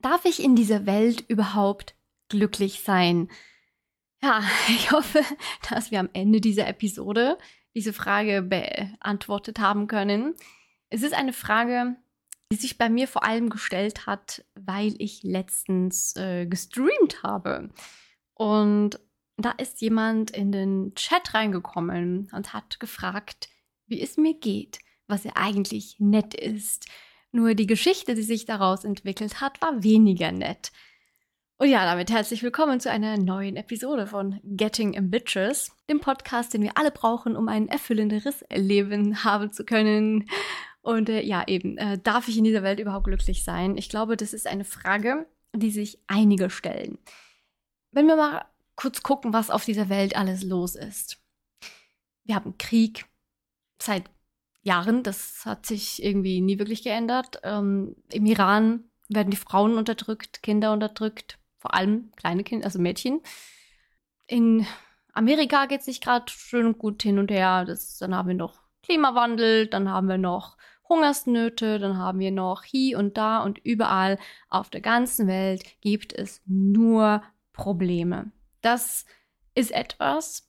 Darf ich in dieser Welt überhaupt glücklich sein? Ja, ich hoffe, dass wir am Ende dieser Episode diese Frage beantwortet haben können. Es ist eine Frage, die sich bei mir vor allem gestellt hat, weil ich letztens äh, gestreamt habe. Und da ist jemand in den Chat reingekommen und hat gefragt, wie es mir geht, was ja eigentlich nett ist. Nur die Geschichte, die sich daraus entwickelt hat, war weniger nett. Und ja, damit herzlich willkommen zu einer neuen Episode von Getting Ambitious, dem Podcast, den wir alle brauchen, um ein erfüllenderes Leben haben zu können. Und äh, ja, eben, äh, darf ich in dieser Welt überhaupt glücklich sein? Ich glaube, das ist eine Frage, die sich einige stellen. Wenn wir mal kurz gucken, was auf dieser Welt alles los ist. Wir haben Krieg seit Jahren, das hat sich irgendwie nie wirklich geändert. Ähm, Im Iran werden die Frauen unterdrückt, Kinder unterdrückt, vor allem kleine Kinder, also Mädchen. In Amerika geht es sich gerade schön gut hin und her. Das, dann haben wir noch Klimawandel, dann haben wir noch Hungersnöte, dann haben wir noch hier und da und überall auf der ganzen Welt gibt es nur Probleme. Das ist etwas,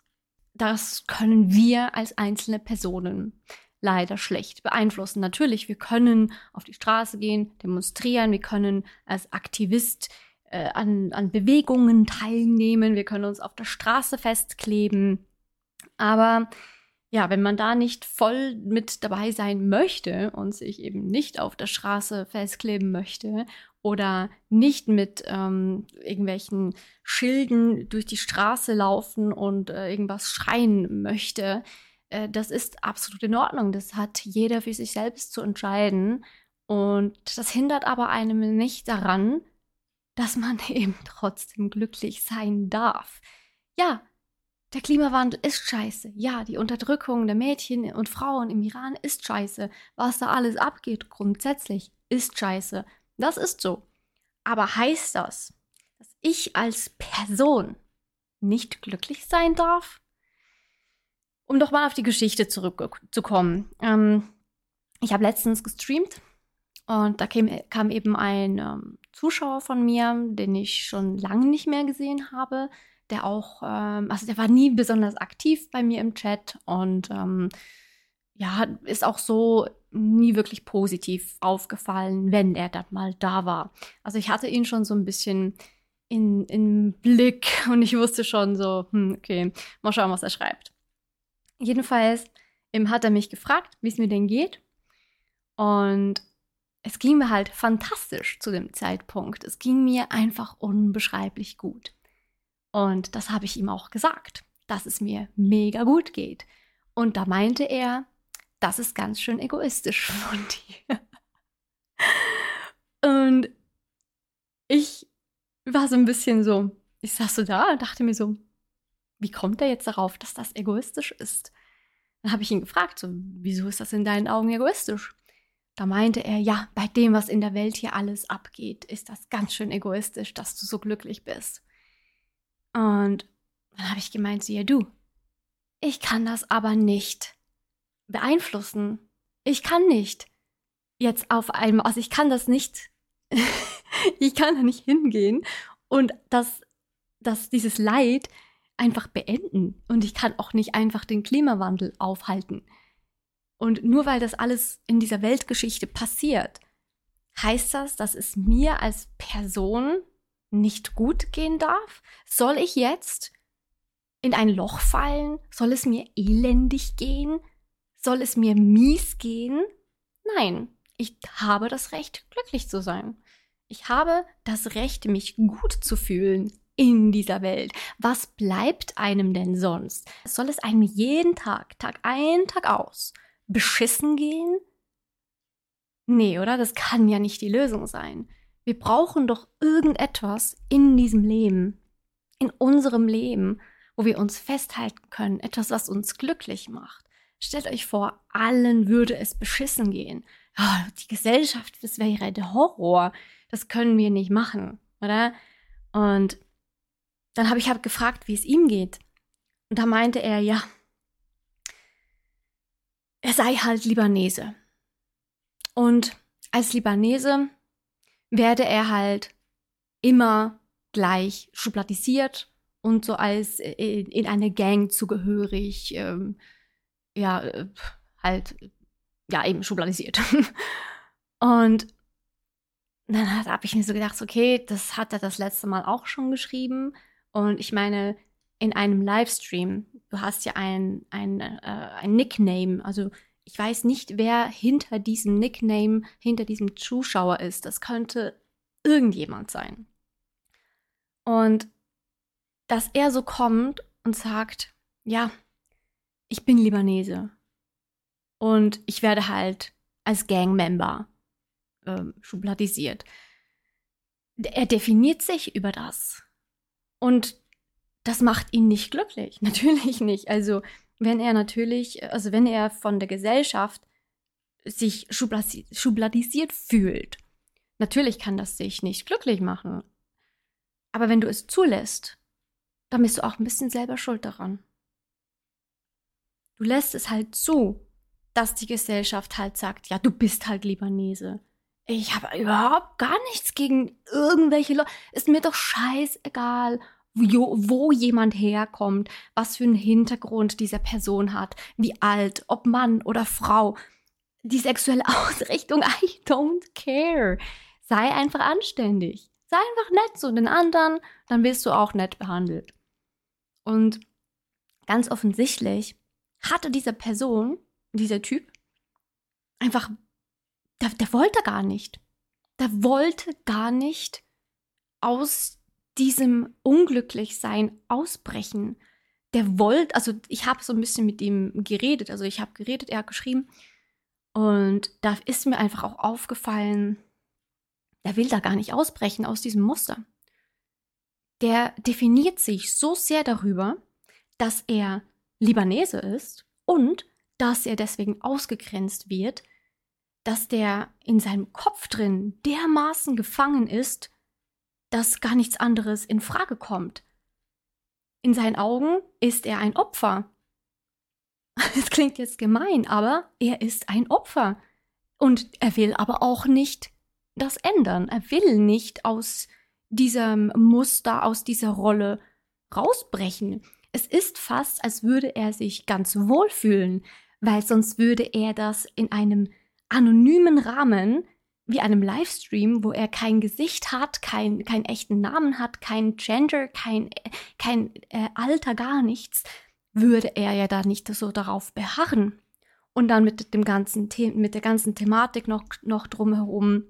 das können wir als einzelne Personen leider schlecht beeinflussen. Natürlich, wir können auf die Straße gehen, demonstrieren, wir können als Aktivist äh, an, an Bewegungen teilnehmen, wir können uns auf der Straße festkleben. Aber ja, wenn man da nicht voll mit dabei sein möchte und sich eben nicht auf der Straße festkleben möchte oder nicht mit ähm, irgendwelchen Schilden durch die Straße laufen und äh, irgendwas schreien möchte, äh, das ist absolut in Ordnung. Das hat jeder für sich selbst zu entscheiden. Und das hindert aber einem nicht daran, dass man eben trotzdem glücklich sein darf. Ja, der Klimawandel ist scheiße. Ja, die Unterdrückung der Mädchen und Frauen im Iran ist scheiße. Was da alles abgeht, grundsätzlich, ist scheiße. Das ist so. Aber heißt das, dass ich als Person nicht glücklich sein darf? Um doch mal auf die Geschichte zurückzukommen. Ähm, ich habe letztens gestreamt und da kam, kam eben ein ähm, Zuschauer von mir, den ich schon lange nicht mehr gesehen habe der auch, ähm, also der war nie besonders aktiv bei mir im Chat und ähm, ja, ist auch so nie wirklich positiv aufgefallen, wenn er dann mal da war. Also ich hatte ihn schon so ein bisschen in, in Blick und ich wusste schon so, hm, okay, mal schauen, was er schreibt. Jedenfalls hat er mich gefragt, wie es mir denn geht. Und es ging mir halt fantastisch zu dem Zeitpunkt. Es ging mir einfach unbeschreiblich gut. Und das habe ich ihm auch gesagt, dass es mir mega gut geht. Und da meinte er, das ist ganz schön egoistisch von dir. Und ich war so ein bisschen so, ich saß so da und dachte mir so, wie kommt er jetzt darauf, dass das egoistisch ist? Dann habe ich ihn gefragt, so, wieso ist das in deinen Augen egoistisch? Da meinte er, ja, bei dem, was in der Welt hier alles abgeht, ist das ganz schön egoistisch, dass du so glücklich bist. Und dann habe ich gemeint zu ihr, du, ich kann das aber nicht beeinflussen. Ich kann nicht jetzt auf einmal, also ich kann das nicht, ich kann da nicht hingehen und das, das, dieses Leid einfach beenden. Und ich kann auch nicht einfach den Klimawandel aufhalten. Und nur weil das alles in dieser Weltgeschichte passiert, heißt das, dass es mir als Person nicht gut gehen darf? Soll ich jetzt in ein Loch fallen? Soll es mir elendig gehen? Soll es mir mies gehen? Nein, ich habe das Recht, glücklich zu sein. Ich habe das Recht, mich gut zu fühlen in dieser Welt. Was bleibt einem denn sonst? Soll es einem jeden Tag, Tag ein, Tag aus, beschissen gehen? Nee, oder? Das kann ja nicht die Lösung sein. Wir brauchen doch irgendetwas in diesem Leben, in unserem Leben, wo wir uns festhalten können, etwas, was uns glücklich macht. Stellt euch vor, allen würde es beschissen gehen. Oh, die Gesellschaft, das wäre der Horror. Das können wir nicht machen, oder? Und dann habe ich halt gefragt, wie es ihm geht. Und da meinte er, ja, er sei halt Libanese. Und als Libanese werde er halt immer gleich schubladisiert und so als äh, in, in eine Gang zugehörig, ähm, ja, äh, halt, ja, eben schubladisiert. und dann habe ich mir so gedacht, okay, das hat er das letzte Mal auch schon geschrieben. Und ich meine, in einem Livestream, du hast ja ein, ein, äh, ein Nickname, also ich weiß nicht, wer hinter diesem Nickname, hinter diesem Zuschauer ist. Das könnte irgendjemand sein. Und dass er so kommt und sagt, ja, ich bin Libanese und ich werde halt als Gangmember ähm, schubladisiert. Er definiert sich über das. Und das macht ihn nicht glücklich. Natürlich nicht. Also, wenn er natürlich, also wenn er von der Gesellschaft sich schubladisiert fühlt, natürlich kann das sich nicht glücklich machen. Aber wenn du es zulässt, dann bist du auch ein bisschen selber schuld daran. Du lässt es halt zu, dass die Gesellschaft halt sagt, ja, du bist halt Libanese. Ich habe überhaupt gar nichts gegen irgendwelche Leute. Ist mir doch scheißegal, wo, wo jemand herkommt, was für einen Hintergrund diese Person hat, wie alt, ob Mann oder Frau. Die sexuelle Ausrichtung, I don't care. Sei einfach anständig. Sei einfach nett zu den anderen, dann wirst du auch nett behandelt. Und ganz offensichtlich hatte diese Person, dieser Typ, einfach, der, der wollte gar nicht. Der wollte gar nicht aus diesem Unglücklichsein ausbrechen. Der wollte, also ich habe so ein bisschen mit ihm geredet, also ich habe geredet, er hat geschrieben. Und da ist mir einfach auch aufgefallen, der will da gar nicht ausbrechen aus diesem Muster. Der definiert sich so sehr darüber, dass er Libanese ist und dass er deswegen ausgegrenzt wird, dass der in seinem Kopf drin dermaßen gefangen ist, dass gar nichts anderes in Frage kommt. In seinen Augen ist er ein Opfer. Es klingt jetzt gemein, aber er ist ein Opfer. Und er will aber auch nicht das ändern. Er will nicht aus diesem Muster, aus dieser Rolle rausbrechen. Es ist fast, als würde er sich ganz wohl fühlen, weil sonst würde er das in einem anonymen Rahmen wie einem Livestream, wo er kein Gesicht hat, kein, keinen echten Namen hat, kein Gender, kein, kein äh, Alter, gar nichts, würde er ja da nicht so darauf beharren. Und dann mit dem ganzen The mit der ganzen Thematik noch, noch drumherum,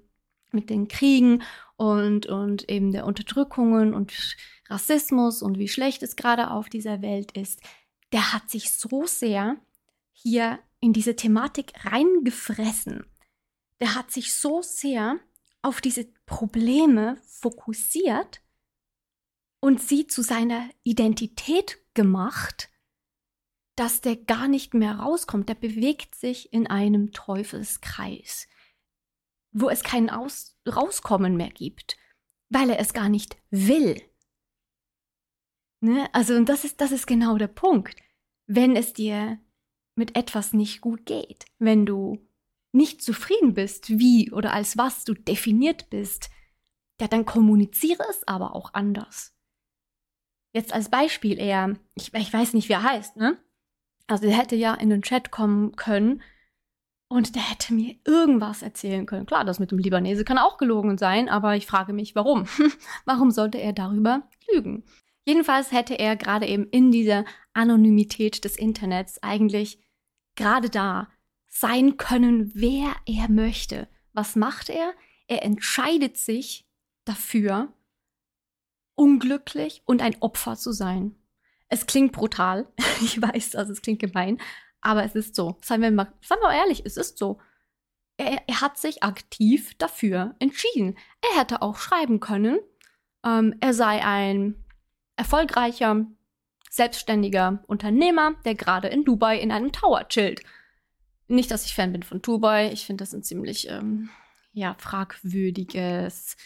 mit den Kriegen und, und eben der Unterdrückungen und Rassismus und wie schlecht es gerade auf dieser Welt ist, der hat sich so sehr hier in diese Thematik reingefressen der hat sich so sehr auf diese Probleme fokussiert und sie zu seiner Identität gemacht, dass der gar nicht mehr rauskommt. Der bewegt sich in einem Teufelskreis, wo es kein Aus Rauskommen mehr gibt, weil er es gar nicht will. Ne? Also, und das ist, das ist genau der Punkt. Wenn es dir mit etwas nicht gut geht, wenn du nicht zufrieden bist, wie oder als was du definiert bist, ja, dann kommuniziere es aber auch anders. Jetzt als Beispiel eher, ich, ich weiß nicht, wie er heißt, ne? Also er hätte ja in den Chat kommen können und der hätte mir irgendwas erzählen können. Klar, das mit dem Libanese kann auch gelogen sein, aber ich frage mich, warum? warum sollte er darüber lügen? Jedenfalls hätte er gerade eben in dieser Anonymität des Internets eigentlich gerade da sein können, wer er möchte. Was macht er? Er entscheidet sich dafür, unglücklich und ein Opfer zu sein. Es klingt brutal, ich weiß, also es klingt gemein, aber es ist so. Seien wir mal, seien wir ehrlich, es ist so. Er, er, hat sich aktiv dafür entschieden. Er hätte auch schreiben können, ähm, er sei ein erfolgreicher, selbstständiger Unternehmer, der gerade in Dubai in einem Tower chillt. Nicht, dass ich Fan bin von Dubai. Ich finde das ein ziemlich ähm, ja, fragwürdiges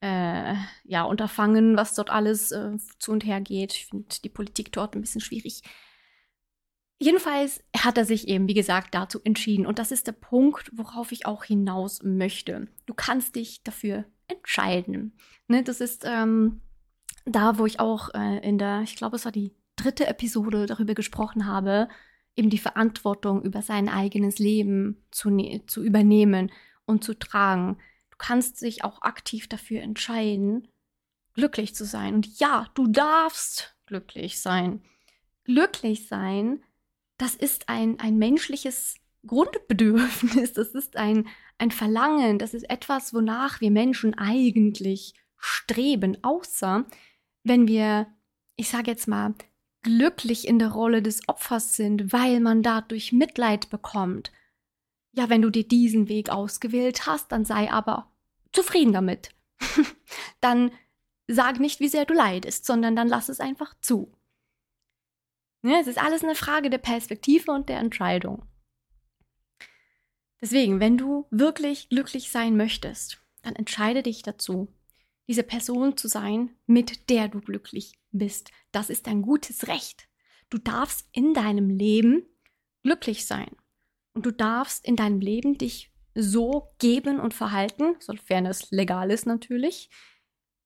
äh, ja, Unterfangen, was dort alles äh, zu und her geht. Ich finde die Politik dort ein bisschen schwierig. Jedenfalls hat er sich eben, wie gesagt, dazu entschieden. Und das ist der Punkt, worauf ich auch hinaus möchte. Du kannst dich dafür entscheiden. Ne, das ist ähm, da, wo ich auch äh, in der, ich glaube, es war die dritte Episode darüber gesprochen habe, eben die Verantwortung über sein eigenes Leben zu, ne zu übernehmen und zu tragen. Du kannst dich auch aktiv dafür entscheiden, glücklich zu sein. Und ja, du darfst glücklich sein. Glücklich sein, das ist ein, ein menschliches Grundbedürfnis, das ist ein, ein Verlangen, das ist etwas, wonach wir Menschen eigentlich streben, außer wenn wir, ich sage jetzt mal, glücklich in der Rolle des Opfers sind, weil man dadurch Mitleid bekommt. Ja, wenn du dir diesen Weg ausgewählt hast, dann sei aber zufrieden damit. dann sag nicht, wie sehr du leidest, sondern dann lass es einfach zu. Ja, es ist alles eine Frage der Perspektive und der Entscheidung. Deswegen, wenn du wirklich glücklich sein möchtest, dann entscheide dich dazu, diese Person zu sein, mit der du glücklich bist. Das ist ein gutes Recht. Du darfst in deinem Leben glücklich sein. Und du darfst in deinem Leben dich so geben und verhalten, sofern es legal ist natürlich,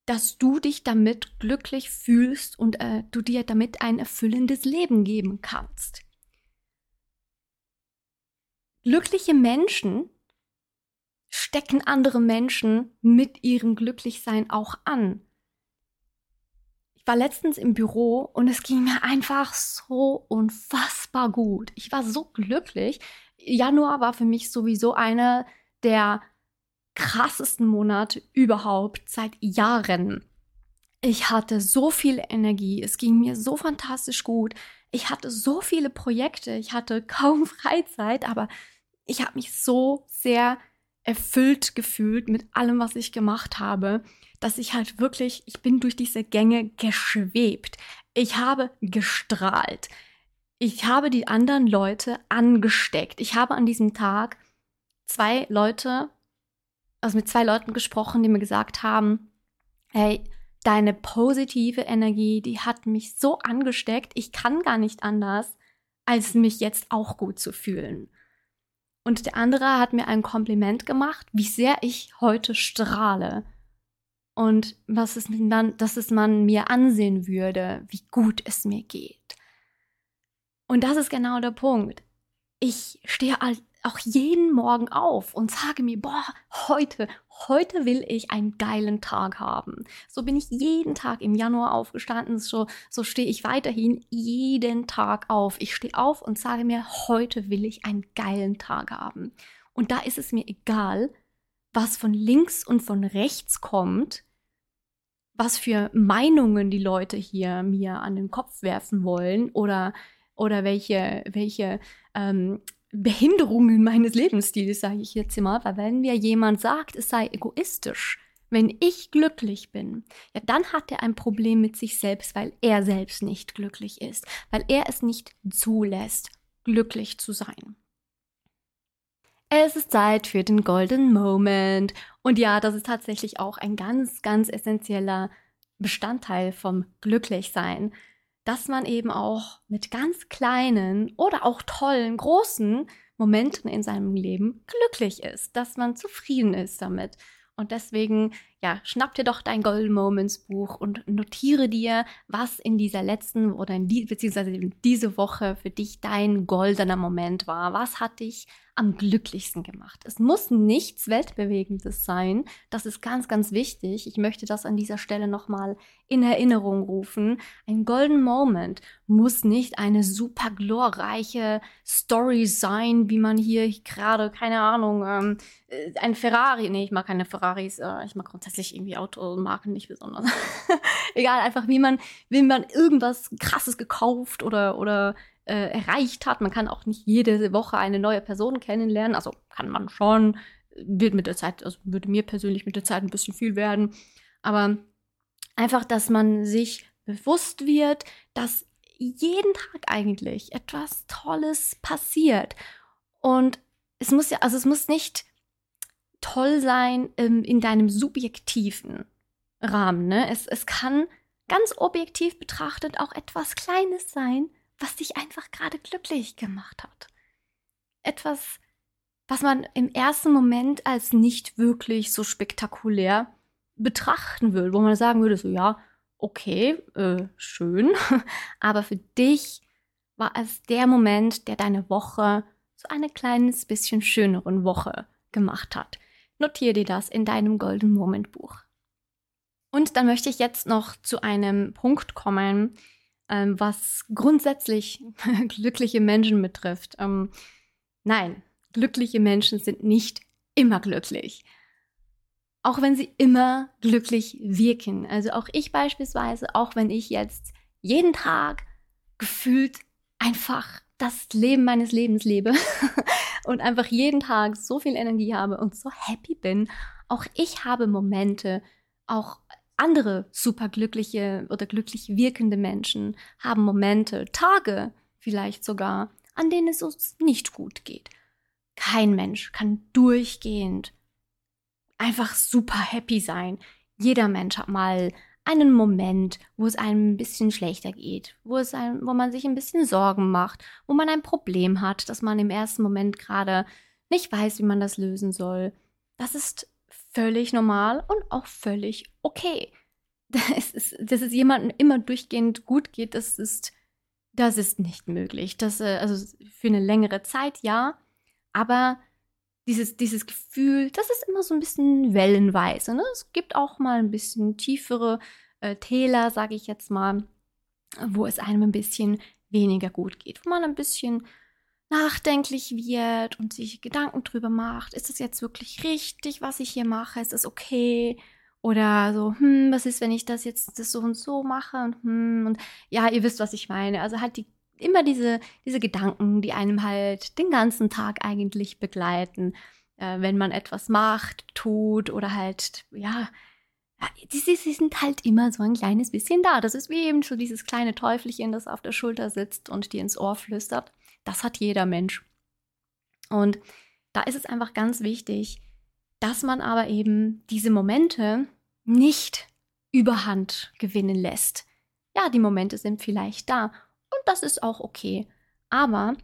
dass du dich damit glücklich fühlst und äh, du dir damit ein erfüllendes Leben geben kannst. Glückliche Menschen stecken andere Menschen mit ihrem Glücklichsein auch an. Ich war letztens im Büro und es ging mir einfach so unfassbar gut. Ich war so glücklich. Januar war für mich sowieso einer der krassesten Monate überhaupt seit Jahren. Ich hatte so viel Energie, es ging mir so fantastisch gut. Ich hatte so viele Projekte, ich hatte kaum Freizeit, aber ich habe mich so sehr erfüllt gefühlt mit allem, was ich gemacht habe, dass ich halt wirklich, ich bin durch diese Gänge geschwebt. Ich habe gestrahlt. Ich habe die anderen Leute angesteckt. Ich habe an diesem Tag zwei Leute, also mit zwei Leuten gesprochen, die mir gesagt haben, hey, deine positive Energie, die hat mich so angesteckt, ich kann gar nicht anders, als mich jetzt auch gut zu fühlen. Und der andere hat mir ein Kompliment gemacht, wie sehr ich heute strahle. Und was es dann, dass es man mir ansehen würde, wie gut es mir geht. Und das ist genau der Punkt. Ich stehe auch jeden Morgen auf und sage mir, boah, heute, heute will ich einen geilen Tag haben. So bin ich jeden Tag im Januar aufgestanden, so, so stehe ich weiterhin jeden Tag auf. Ich stehe auf und sage mir, heute will ich einen geilen Tag haben. Und da ist es mir egal, was von links und von rechts kommt, was für Meinungen die Leute hier mir an den Kopf werfen wollen oder, oder welche, welche ähm, Behinderungen meines Lebensstils, sage ich jetzt immer, weil wenn mir jemand sagt, es sei egoistisch, wenn ich glücklich bin, ja, dann hat er ein Problem mit sich selbst, weil er selbst nicht glücklich ist, weil er es nicht zulässt, glücklich zu sein. Es ist Zeit für den Golden Moment. Und ja, das ist tatsächlich auch ein ganz, ganz essentieller Bestandteil vom Glücklichsein dass man eben auch mit ganz kleinen oder auch tollen, großen Momenten in seinem Leben glücklich ist, dass man zufrieden ist damit. Und deswegen, ja, schnapp dir doch dein Golden Moments Buch und notiere dir, was in dieser letzten oder in die, beziehungsweise diese Woche für dich dein goldener Moment war. Was hat dich am glücklichsten gemacht. Es muss nichts Weltbewegendes sein. Das ist ganz, ganz wichtig. Ich möchte das an dieser Stelle nochmal in Erinnerung rufen. Ein Golden Moment muss nicht eine super glorreiche Story sein, wie man hier gerade, keine Ahnung, ähm, äh, ein Ferrari, nee, ich mag keine Ferraris, äh, ich mag grundsätzlich irgendwie Automarken nicht besonders. Egal, einfach wie man, wie man irgendwas krasses gekauft oder, oder äh, erreicht hat. Man kann auch nicht jede Woche eine neue Person kennenlernen. Also kann man schon, wird mit der Zeit, also würde mir persönlich mit der Zeit ein bisschen viel werden. Aber einfach, dass man sich bewusst wird, dass jeden Tag eigentlich etwas Tolles passiert. Und es muss ja, also es muss nicht toll sein ähm, in deinem subjektiven Rahmen. Ne? Es, es kann ganz objektiv betrachtet auch etwas Kleines sein, was dich einfach gerade glücklich gemacht hat. Etwas, was man im ersten Moment als nicht wirklich so spektakulär betrachten würde, wo man sagen würde, so ja, okay, äh, schön, aber für dich war es der Moment, der deine Woche so eine kleines bisschen schöneren Woche gemacht hat. Notiere dir das in deinem Golden Moment Buch. Und dann möchte ich jetzt noch zu einem Punkt kommen, ähm, was grundsätzlich glückliche Menschen betrifft. Ähm, nein, glückliche Menschen sind nicht immer glücklich. Auch wenn sie immer glücklich wirken. Also auch ich beispielsweise, auch wenn ich jetzt jeden Tag gefühlt einfach das Leben meines Lebens lebe und einfach jeden Tag so viel Energie habe und so happy bin. Auch ich habe Momente, auch andere superglückliche oder glücklich wirkende Menschen haben Momente, Tage vielleicht sogar, an denen es uns nicht gut geht. Kein Mensch kann durchgehend einfach super happy sein. Jeder Mensch hat mal einen Moment, wo es einem ein bisschen schlechter geht, wo es einem, wo man sich ein bisschen Sorgen macht, wo man ein Problem hat, dass man im ersten Moment gerade nicht weiß, wie man das lösen soll. Das ist völlig normal und auch völlig okay. Das ist, dass es jemandem immer durchgehend gut geht, das ist, das ist nicht möglich. Das, äh, also für eine längere Zeit ja, aber dieses, dieses Gefühl, das ist immer so ein bisschen wellenweise. Ne? Es gibt auch mal ein bisschen tiefere äh, Täler, sage ich jetzt mal, wo es einem ein bisschen weniger gut geht, wo man ein bisschen nachdenklich wird und sich Gedanken drüber macht, ist es jetzt wirklich richtig, was ich hier mache? Ist es okay? Oder so, hm, was ist, wenn ich das jetzt das so und so mache? Und, hm, und ja, ihr wisst, was ich meine. Also halt die immer diese, diese Gedanken, die einem halt den ganzen Tag eigentlich begleiten, äh, wenn man etwas macht, tut oder halt, ja, die, sie, sie sind halt immer so ein kleines bisschen da. Das ist wie eben so dieses kleine Teufelchen, das auf der Schulter sitzt und dir ins Ohr flüstert. Das hat jeder Mensch. Und da ist es einfach ganz wichtig, dass man aber eben diese Momente nicht überhand gewinnen lässt. Ja, die Momente sind vielleicht da das ist auch okay. Aber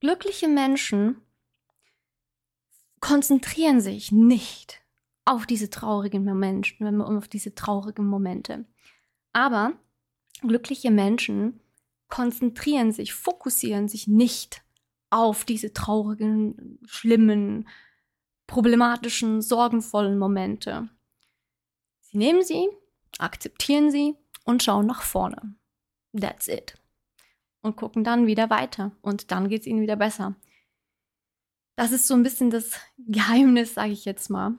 glückliche Menschen konzentrieren sich nicht auf diese traurigen Momente, auf diese traurigen Momente. Aber glückliche Menschen konzentrieren sich, fokussieren sich nicht auf diese traurigen, schlimmen, problematischen, sorgenvollen Momente. Sie nehmen sie, akzeptieren sie und schauen nach vorne. That's it und gucken dann wieder weiter und dann geht es ihnen wieder besser. Das ist so ein bisschen das Geheimnis, sage ich jetzt mal,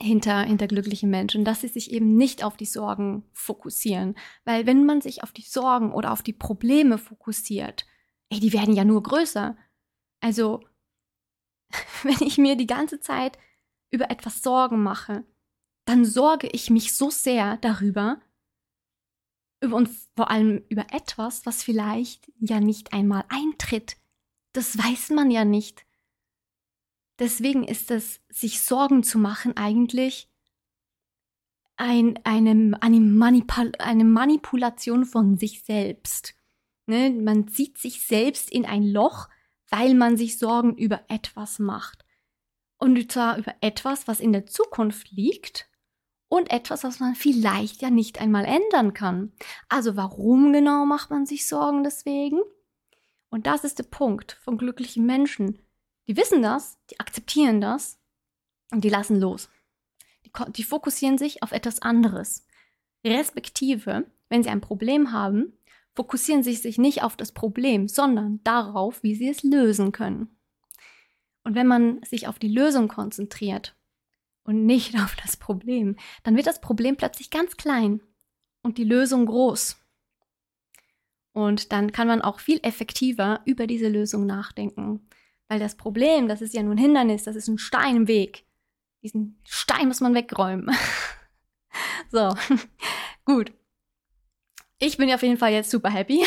hinter, hinter glücklichen Menschen, dass sie sich eben nicht auf die Sorgen fokussieren. Weil wenn man sich auf die Sorgen oder auf die Probleme fokussiert, ey, die werden ja nur größer. Also, wenn ich mir die ganze Zeit über etwas Sorgen mache, dann sorge ich mich so sehr darüber, und vor allem über etwas, was vielleicht ja nicht einmal eintritt. Das weiß man ja nicht. Deswegen ist es, sich Sorgen zu machen, eigentlich ein, eine, eine, Manipul eine Manipulation von sich selbst. Ne? Man zieht sich selbst in ein Loch, weil man sich Sorgen über etwas macht. Und zwar über etwas, was in der Zukunft liegt und etwas, was man vielleicht ja nicht einmal ändern kann. Also warum genau macht man sich Sorgen deswegen? Und das ist der Punkt von glücklichen Menschen. Die wissen das, die akzeptieren das und die lassen los. Die, die fokussieren sich auf etwas anderes. Respektive, wenn sie ein Problem haben, fokussieren sie sich nicht auf das Problem, sondern darauf, wie sie es lösen können. Und wenn man sich auf die Lösung konzentriert, und nicht auf das Problem, dann wird das Problem plötzlich ganz klein und die Lösung groß. Und dann kann man auch viel effektiver über diese Lösung nachdenken. Weil das Problem, das ist ja nun ein Hindernis, das ist ein Stein im Weg. Diesen Stein muss man wegräumen. so, gut. Ich bin auf jeden Fall jetzt super happy.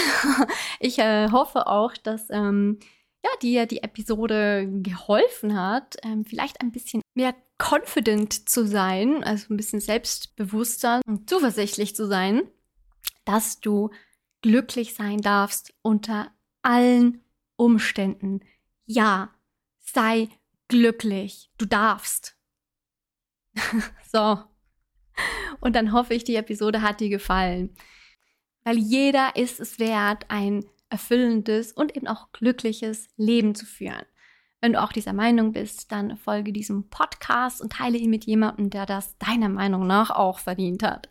ich äh, hoffe auch, dass ähm, ja, dir die Episode geholfen hat, ähm, vielleicht ein bisschen mehr confident zu sein, also ein bisschen selbstbewusster und zuversichtlich zu sein, dass du glücklich sein darfst unter allen Umständen. Ja, sei glücklich. Du darfst. so. Und dann hoffe ich, die Episode hat dir gefallen. Weil jeder ist es wert, ein erfüllendes und eben auch glückliches Leben zu führen. Wenn du auch dieser Meinung bist, dann folge diesem Podcast und teile ihn mit jemandem, der das deiner Meinung nach auch verdient hat.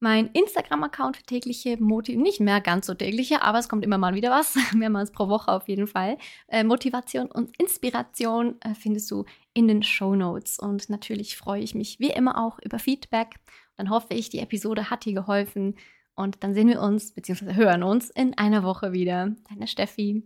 Mein Instagram-Account für tägliche Motivation, nicht mehr ganz so tägliche, aber es kommt immer mal wieder was, mehrmals pro Woche auf jeden Fall. Äh, Motivation und Inspiration äh, findest du in den Show Notes. Und natürlich freue ich mich wie immer auch über Feedback. Dann hoffe ich, die Episode hat dir geholfen. Und dann sehen wir uns bzw. hören uns in einer Woche wieder. Deine Steffi.